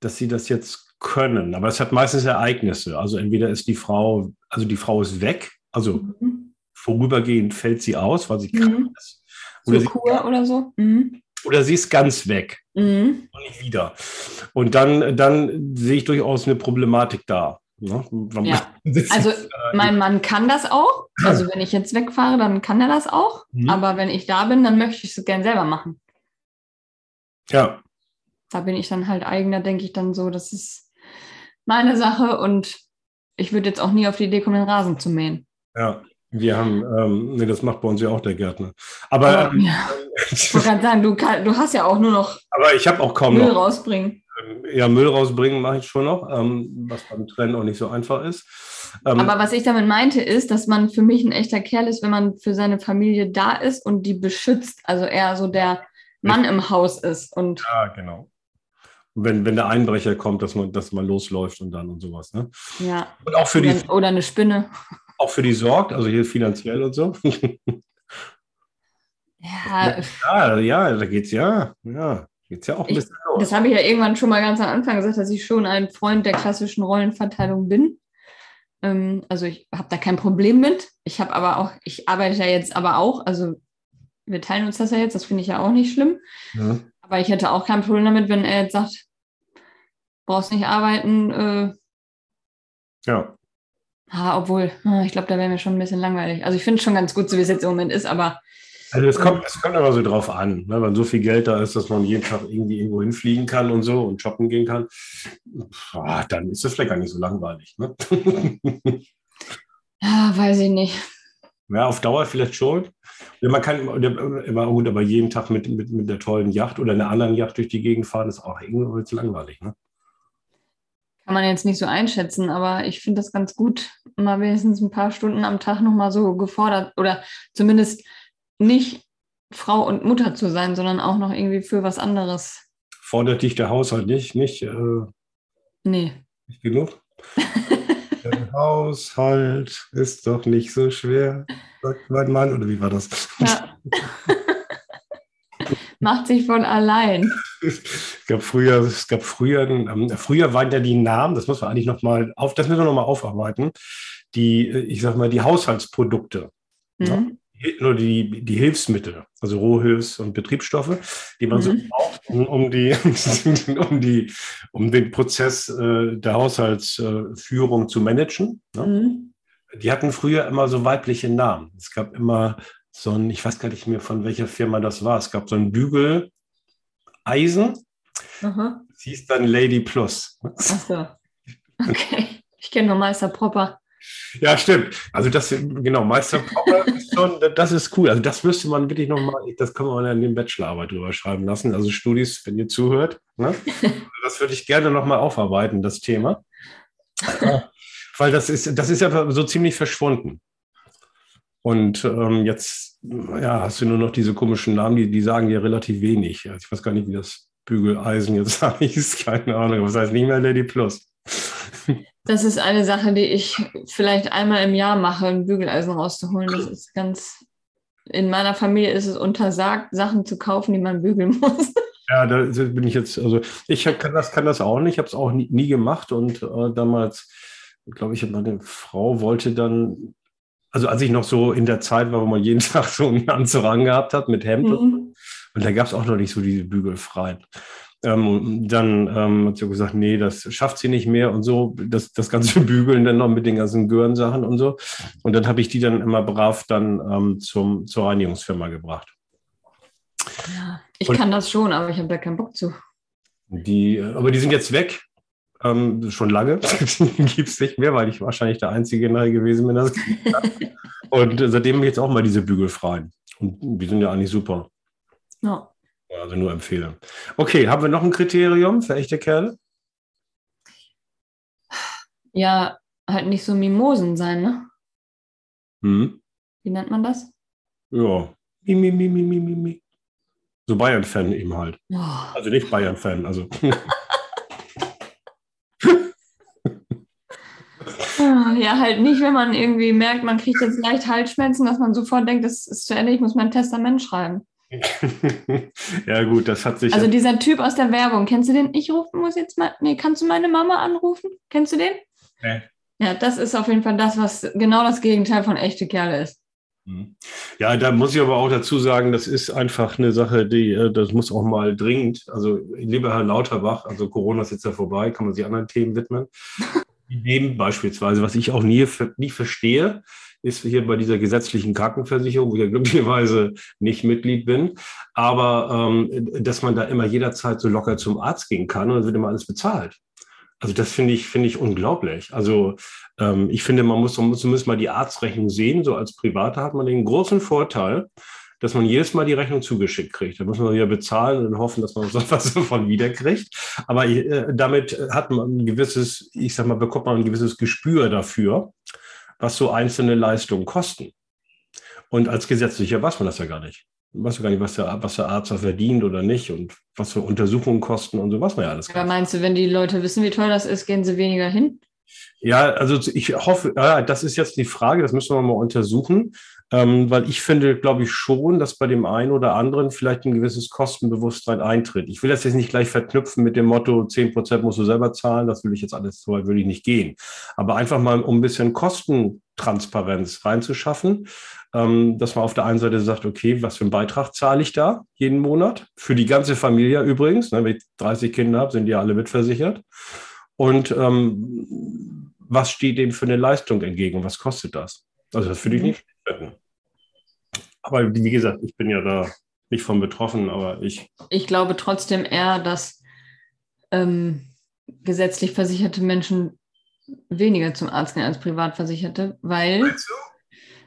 B: dass sie das jetzt können. Aber es hat meistens Ereignisse. Also entweder ist die Frau, also die Frau ist weg, also mhm. vorübergehend fällt sie aus, weil sie mhm. krank ist.
A: Oder so Kur oder so. Mhm
B: oder sie ist ganz weg mhm. und nicht wieder. Und dann, dann sehe ich durchaus eine Problematik da.
A: Ne? Ja. Also mein Mann kann das auch. Also wenn ich jetzt wegfahre, dann kann er das auch. Mhm. Aber wenn ich da bin, dann möchte ich es gern selber machen.
B: Ja.
A: Da bin ich dann halt eigener, denke ich dann so, das ist meine Sache und ich würde jetzt auch nie auf die Idee kommen, den Rasen zu mähen.
B: Ja. Wir haben, ähm, nee, das macht bei uns ja auch der Gärtner. Aber
A: ähm, ja. ich wollte gerade sagen, du, kann, du hast ja auch nur noch.
B: Aber ich habe auch kaum
A: Müll
B: noch.
A: rausbringen.
B: Ähm, ja, Müll rausbringen mache ich schon noch, ähm, was beim Trennen auch nicht so einfach ist.
A: Ähm, Aber was ich damit meinte, ist, dass man für mich ein echter Kerl ist, wenn man für seine Familie da ist und die beschützt. Also eher so der Mann im Haus ist. Und
B: ja, genau. Wenn, wenn der Einbrecher kommt, dass man, dass man losläuft und dann und sowas. Ne?
A: Ja.
B: Und auch für
A: oder,
B: die.
A: Oder eine Spinne
B: auch für die sorgt, also hier finanziell und so.
A: Ja,
B: ja, ja da geht's ja, ja, geht's ja auch
A: ein bisschen ich, los. Das habe ich ja irgendwann schon mal ganz am Anfang gesagt, dass ich schon ein Freund der klassischen Rollenverteilung bin. Ähm, also ich habe da kein Problem mit. Ich habe aber auch, ich arbeite ja jetzt aber auch, also wir teilen uns das ja jetzt, das finde ich ja auch nicht schlimm. Ja. Aber ich hätte auch kein Problem damit, wenn er jetzt sagt, brauchst nicht arbeiten. Äh,
B: ja.
A: Ah, obwohl, ah, ich glaube, da wäre mir schon ein bisschen langweilig. Also ich finde es schon ganz gut, so wie es jetzt im Moment ist, aber.
B: Also es kommt, es kommt immer so drauf an, ne? wenn so viel Geld da ist, dass man jeden Tag irgendwie irgendwo hinfliegen kann und so und shoppen gehen kann, boah, dann ist das vielleicht gar nicht so langweilig. Ne?
A: ja, weiß ich nicht.
B: Ja, auf Dauer vielleicht schon. Man kann immer gut, aber jeden Tag mit, mit, mit der tollen Yacht oder einer anderen Yacht durch die Gegend fahren, ist auch irgendwie langweilig. Ne?
A: Kann man jetzt nicht so einschätzen, aber ich finde das ganz gut, mal wenigstens ein paar Stunden am Tag nochmal so gefordert oder zumindest nicht Frau und Mutter zu sein, sondern auch noch irgendwie für was anderes.
B: Fordert dich der Haushalt nicht? Nicht, äh,
A: nee.
B: Nicht genug? der Haushalt ist doch nicht so schwer, sagt mein Mann, oder wie war das?
A: Ja. Macht sich von allein.
B: Es gab früher, es gab früher, ähm, früher waren ja die Namen, das muss man eigentlich nochmal auf, das müssen wir nochmal aufarbeiten, die, äh, ich sag mal, die Haushaltsprodukte. Mhm. Ja? Nur die, die Hilfsmittel, also Rohhilfs- und Betriebsstoffe, die man mhm. so braucht, um, um, die, um, die, um den Prozess äh, der Haushaltsführung zu managen. Ne? Mhm. Die hatten früher immer so weibliche Namen. Es gab immer so ein, ich weiß gar nicht mehr, von welcher Firma das war. Es gab so ein Bügeleisen. Aha. Das hieß dann Lady Plus.
A: Ach so. Okay. Ich kenne nur Meister Popper.
B: Ja, stimmt. Also das, genau, Meister Popper ist schon, das ist cool. Also das müsste man wirklich nochmal, das kann man in den Bachelorarbeit drüber schreiben lassen. Also Studis, wenn ihr zuhört. Ne? Das würde ich gerne nochmal aufarbeiten, das Thema. Weil das ist, das ist ja so ziemlich verschwunden. Und ähm, jetzt ja, hast du nur noch diese komischen Namen, die, die sagen dir relativ wenig. Also ich weiß gar nicht, wie das Bügeleisen jetzt heißt, keine Ahnung, was heißt nicht mehr Lady Plus.
A: Das ist eine Sache, die ich vielleicht einmal im Jahr mache, ein Bügeleisen rauszuholen. Das ist ganz. In meiner Familie ist es untersagt, Sachen zu kaufen, die man bügeln muss.
B: Ja, da bin ich jetzt, also ich kann das, kann das auch nicht, ich habe es auch nie, nie, gemacht und äh, damals, glaube ich, meine Frau wollte dann also als ich noch so in der Zeit war, wo man jeden Tag so einen Anzug angehabt hat mit Hemd. Mhm. Und da gab es auch noch nicht so diese Bügelfreien. Ähm, dann ähm, hat sie gesagt, nee, das schafft sie nicht mehr und so, das, das ganze Bügeln dann noch mit den ganzen Görensachen und so. Und dann habe ich die dann immer brav dann ähm, zum, zur Reinigungsfirma gebracht.
A: Ja, ich und kann das schon, aber ich habe da keinen Bock zu.
B: Die, aber die sind jetzt weg. Ähm, schon lange. gibt es nicht mehr, weil ich wahrscheinlich der einzige gewesen bin, das Und seitdem jetzt auch mal diese bügelfreien. Und die sind ja eigentlich super. Ja. Also nur empfehlen. Okay, haben wir noch ein Kriterium für echte Kerle?
A: Ja, halt nicht so Mimosen sein, ne? Hm. Wie nennt man das?
B: Ja, mi, mi, mi, mi, mi, mi. So Bayern-Fan eben halt. Oh. Also nicht Bayern-Fan, also.
A: ja, halt nicht, wenn man irgendwie merkt, man kriegt jetzt leicht Halsschmerzen, dass man sofort denkt, das ist zu Ende, ich muss mein Testament schreiben.
B: ja, gut, das hat sich.
A: Also dieser Typ aus der Werbung, kennst du den? Ich rufen muss jetzt mal. Nee, kannst du meine Mama anrufen? Kennst du den? Nee. Ja, das ist auf jeden Fall das, was genau das Gegenteil von echte Kerle ist.
B: Mhm. Ja, da muss ich aber auch dazu sagen, das ist einfach eine Sache, die, äh, das muss auch mal dringend, also lieber Herr Lauterbach, also Corona ist jetzt ja vorbei, kann man sich anderen Themen widmen. Dem beispielsweise, was ich auch nie, nie verstehe, ist hier bei dieser gesetzlichen Krankenversicherung, wo ich ja glücklicherweise nicht Mitglied bin, aber ähm, dass man da immer jederzeit so locker zum Arzt gehen kann und dann wird immer alles bezahlt. Also das finde ich, finde ich unglaublich. Also ähm, ich finde, man muss, man muss zumindest mal die Arztrechnung sehen. So als Privater hat man den großen Vorteil, dass man jedes Mal die Rechnung zugeschickt kriegt. Da muss man wieder bezahlen und hoffen, dass man so was davon wiederkriegt. Aber äh, damit hat man ein gewisses, ich sag mal, bekommt man ein gewisses Gespür dafür, was so einzelne Leistungen kosten. Und als Gesetzlicher weiß man das ja gar nicht. Man weiß ja gar nicht, was der, was der Arzt da verdient oder nicht und was für Untersuchungen kosten und so, was man ja alles.
A: Aber meinst du, wenn die Leute wissen, wie toll das ist, gehen sie weniger hin?
B: Ja, also ich hoffe, ja, das ist jetzt die Frage, das müssen wir mal untersuchen, ähm, weil ich finde, glaube ich schon, dass bei dem einen oder anderen vielleicht ein gewisses Kostenbewusstsein eintritt. Ich will das jetzt nicht gleich verknüpfen mit dem Motto, 10 Prozent musst du selber zahlen, das will ich jetzt alles, so weit will ich nicht gehen. Aber einfach mal, um ein bisschen Kostentransparenz reinzuschaffen, ähm, dass man auf der einen Seite sagt, okay, was für einen Beitrag zahle ich da jeden Monat? Für die ganze Familie übrigens, ne, wenn ich 30 Kinder habe, sind die alle mitversichert. Und ähm, was steht dem für eine Leistung entgegen? Was kostet das? Also das würde ich mhm. nicht wetten. Aber wie gesagt, ich bin ja da nicht von betroffen, aber ich.
A: Ich glaube trotzdem eher, dass ähm, gesetzlich versicherte Menschen weniger zum Arzt gehen als Privatversicherte, weil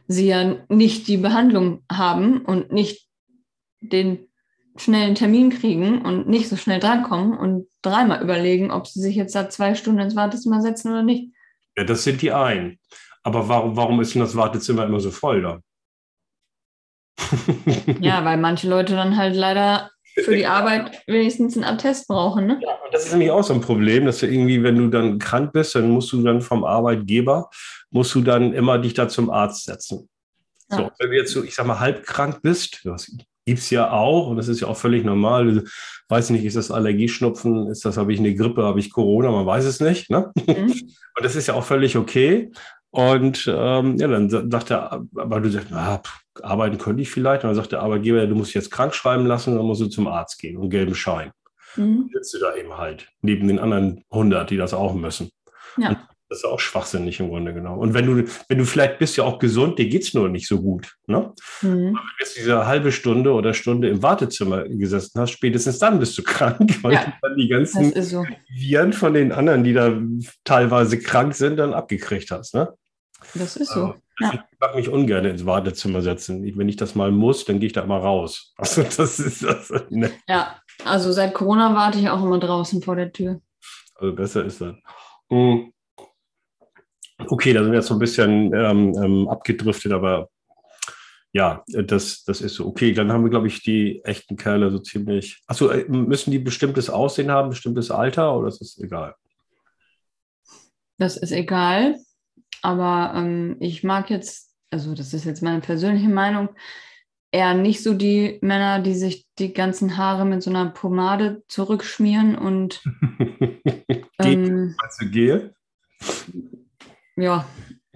A: sie ja nicht die Behandlung haben und nicht den schnellen Termin kriegen und nicht so schnell drankommen und dreimal überlegen, ob sie sich jetzt da zwei Stunden ins Wartezimmer setzen oder nicht.
B: Ja, das sind die einen. Aber warum, warum ist denn das Wartezimmer immer so voll da?
A: ja, weil manche Leute dann halt leider für die Arbeit wenigstens einen Attest brauchen. Ne?
B: Ja, und das ist nämlich auch so ein Problem, dass du irgendwie, wenn du dann krank bist, dann musst du dann vom Arbeitgeber, musst du dann immer dich da zum Arzt setzen. Ja. So, wenn du jetzt so, ich sag mal, halb krank bist, das gibt es ja auch und das ist ja auch völlig normal. Ich weiß nicht, ist das Allergieschnupfen, ist das, habe ich eine Grippe, habe ich Corona, man weiß es nicht. Ne? Mhm. Und das ist ja auch völlig okay. Und ähm, ja, dann sagt er, aber du sagst, na, arbeiten könnte ich vielleicht. Und dann sagt der Arbeitgeber, du musst jetzt krank schreiben lassen, dann musst du zum Arzt gehen und gelben Schein. Mhm. Dann sitzt du da eben halt, neben den anderen 100, die das auch müssen. Ja. Und das ist auch schwachsinnig im Grunde genommen. Und wenn du, wenn du vielleicht bist ja auch gesund, dir geht es nur nicht so gut. Ne? Mhm. wenn du jetzt diese halbe Stunde oder Stunde im Wartezimmer gesessen hast, spätestens dann bist du krank, weil ja, du dann die ganzen so. Viren von den anderen, die da teilweise krank sind, dann abgekriegt hast. Ne?
A: Das ist so. Also,
B: ja. Ich mag mich ungern ins Wartezimmer setzen. Wenn ich das mal muss, dann gehe ich da immer raus. Also das
A: ist das. Ne? Ja, also seit Corona warte ich auch immer draußen vor der Tür.
B: Also besser ist das. Mhm. Okay, da sind wir jetzt so ein bisschen ähm, ähm, abgedriftet, aber ja, das, das ist so. Okay, dann haben wir, glaube ich, die echten Kerle so ziemlich. Achso, äh, müssen die bestimmtes Aussehen haben, bestimmtes Alter oder ist das egal?
A: Das ist egal. Aber ähm, ich mag jetzt, also das ist jetzt meine persönliche Meinung, eher nicht so die Männer, die sich die ganzen Haare mit so einer Pomade zurückschmieren und.
B: ähm, Gel?
A: Ja,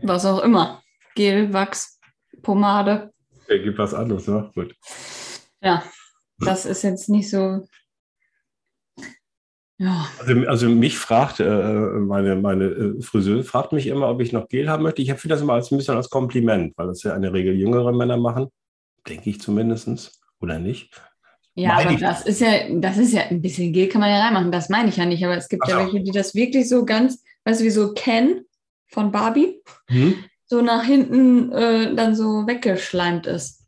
A: was auch immer. Gel, Wachs, Pomade.
B: Ja, gibt was anderes, ne? Gut.
A: Ja, das ist jetzt nicht so
B: ja. Also, also mich fragt, äh, meine, meine äh, Friseuse fragt mich immer, ob ich noch Gel haben möchte. Ich finde das immer als ein bisschen als Kompliment, weil das ja eine Regel jüngere Männer machen, denke ich zumindest, oder nicht?
A: Ja, meine aber das ist ja, das ist ja ein bisschen Gel kann man ja reinmachen, das meine ich ja nicht, aber es gibt Ach ja welche, die das wirklich so ganz, weißt du, wie so Ken von Barbie, hm? so nach hinten äh, dann so weggeschleimt ist.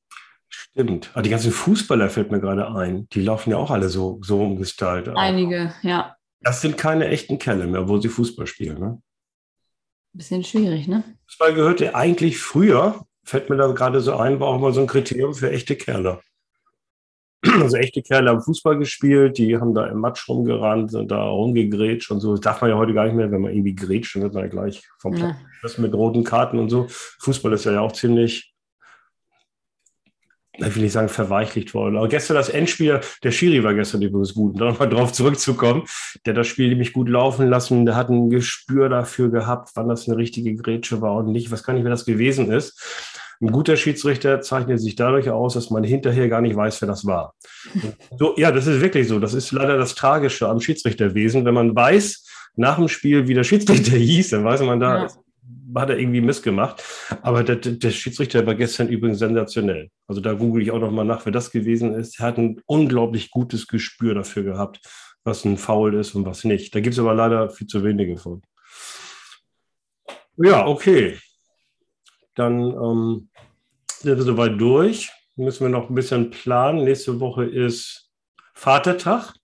B: Stimmt. Aber die ganzen Fußballer fällt mir gerade ein. Die laufen ja auch alle so, so umgestylt.
A: Einige, ja.
B: Das sind keine echten Kerle mehr, wo sie Fußball spielen, ne?
A: Bisschen schwierig, ne?
B: Fußball gehörte eigentlich früher, fällt mir da gerade so ein, war auch mal so ein Kriterium für echte Kerle. Also echte Kerle haben Fußball gespielt, die haben da im Matsch rumgerannt, sind da rumgegrätscht und so. Das darf man ja heute gar nicht mehr, wenn man irgendwie grätscht, dann wird man ja gleich vom Platz ja. mit roten Karten und so. Fußball ist ja auch ziemlich ich will nicht sagen, verweichlicht worden. Aber gestern das Endspiel, der Schiri war gestern übrigens gut, um da nochmal drauf zurückzukommen. Der hat das Spiel nämlich gut laufen lassen, der hat ein Gespür dafür gehabt, wann das eine richtige Grätsche war und nicht. Was kann ich, wer das gewesen ist. Ein guter Schiedsrichter zeichnet sich dadurch aus, dass man hinterher gar nicht weiß, wer das war. So, ja, das ist wirklich so. Das ist leider das Tragische am Schiedsrichterwesen. Wenn man weiß, nach dem Spiel, wie der Schiedsrichter hieß, dann weiß man, da ja hat er irgendwie missgemacht. Aber der, der, Schiedsrichter war gestern übrigens sensationell. Also da google ich auch noch mal nach, wer das gewesen ist. Er hat ein unglaublich gutes Gespür dafür gehabt, was ein Foul ist und was nicht. Da gibt es aber leider viel zu wenige von. Ja, okay. Dann ähm, sind wir soweit durch. Müssen wir noch ein bisschen planen. Nächste Woche ist Vatertag.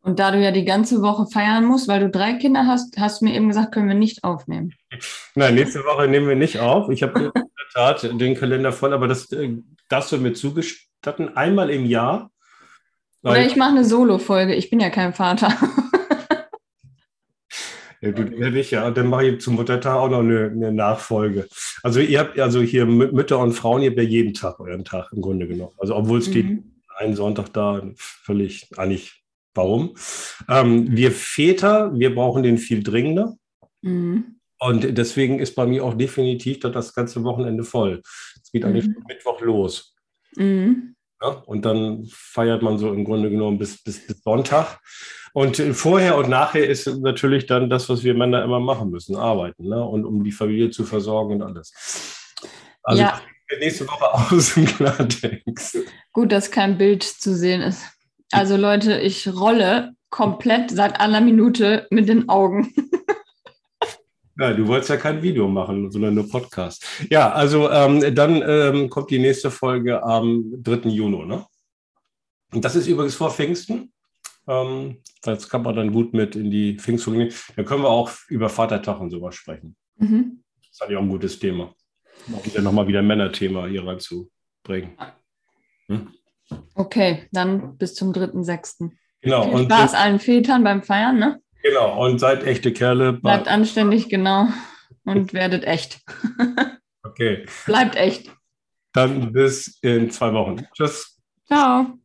A: Und da du ja die ganze Woche feiern musst, weil du drei Kinder hast, hast du mir eben gesagt, können wir nicht aufnehmen.
B: Nein, nächste Woche nehmen wir nicht auf. Ich habe in der Tat den Kalender voll, aber das äh, darfst du mir zugestatten, einmal im Jahr.
A: Oder ich mache eine Solo-Folge. Ich bin ja kein Vater.
B: Ja, du ja nicht, ja. Und dann mache ich zum Muttertag auch noch eine, eine, Nachfolge. Also ihr habt also hier Mütter und Frauen, ihr habt ja jeden Tag euren Tag im Grunde genommen. Also obwohl es mhm. steht einen Sonntag da, völlig eigentlich Warum? Ähm, wir Väter, wir brauchen den viel dringender. Mhm. Und deswegen ist bei mir auch definitiv das ganze Wochenende voll. Es geht eigentlich mhm. Mittwoch los. Mhm. Ja, und dann feiert man so im Grunde genommen bis, bis, bis Sonntag. Und vorher und nachher ist natürlich dann das, was wir Männer immer machen müssen, arbeiten, ne? Und um die Familie zu versorgen und alles. Also ja. nächste Woche aus im Klartext.
A: Gut, dass kein Bild zu sehen ist. Also Leute, ich rolle komplett seit einer Minute mit den Augen.
B: Ja, du wolltest ja kein Video machen, sondern nur Podcast. Ja, also ähm, dann ähm, kommt die nächste Folge am 3. Juni, ne? Und das ist übrigens vor Pfingsten. Ähm, das kann man dann gut mit in die Pfingstfolge nehmen. Da können wir auch über Vatertag und sowas sprechen. Mhm. Das ist eigentlich auch ein gutes Thema. Um ja nochmal wieder ein Männerthema hier reinzubringen.
A: Hm? Okay, dann bis zum 3.6. Genau. Viel Spaß und, allen Vätern beim Feiern, ne?
B: Genau, und seid echte Kerle.
A: Bleibt anständig, genau. Und werdet echt.
B: Okay.
A: Bleibt echt.
B: Dann bis in zwei Wochen. Tschüss.
A: Ciao.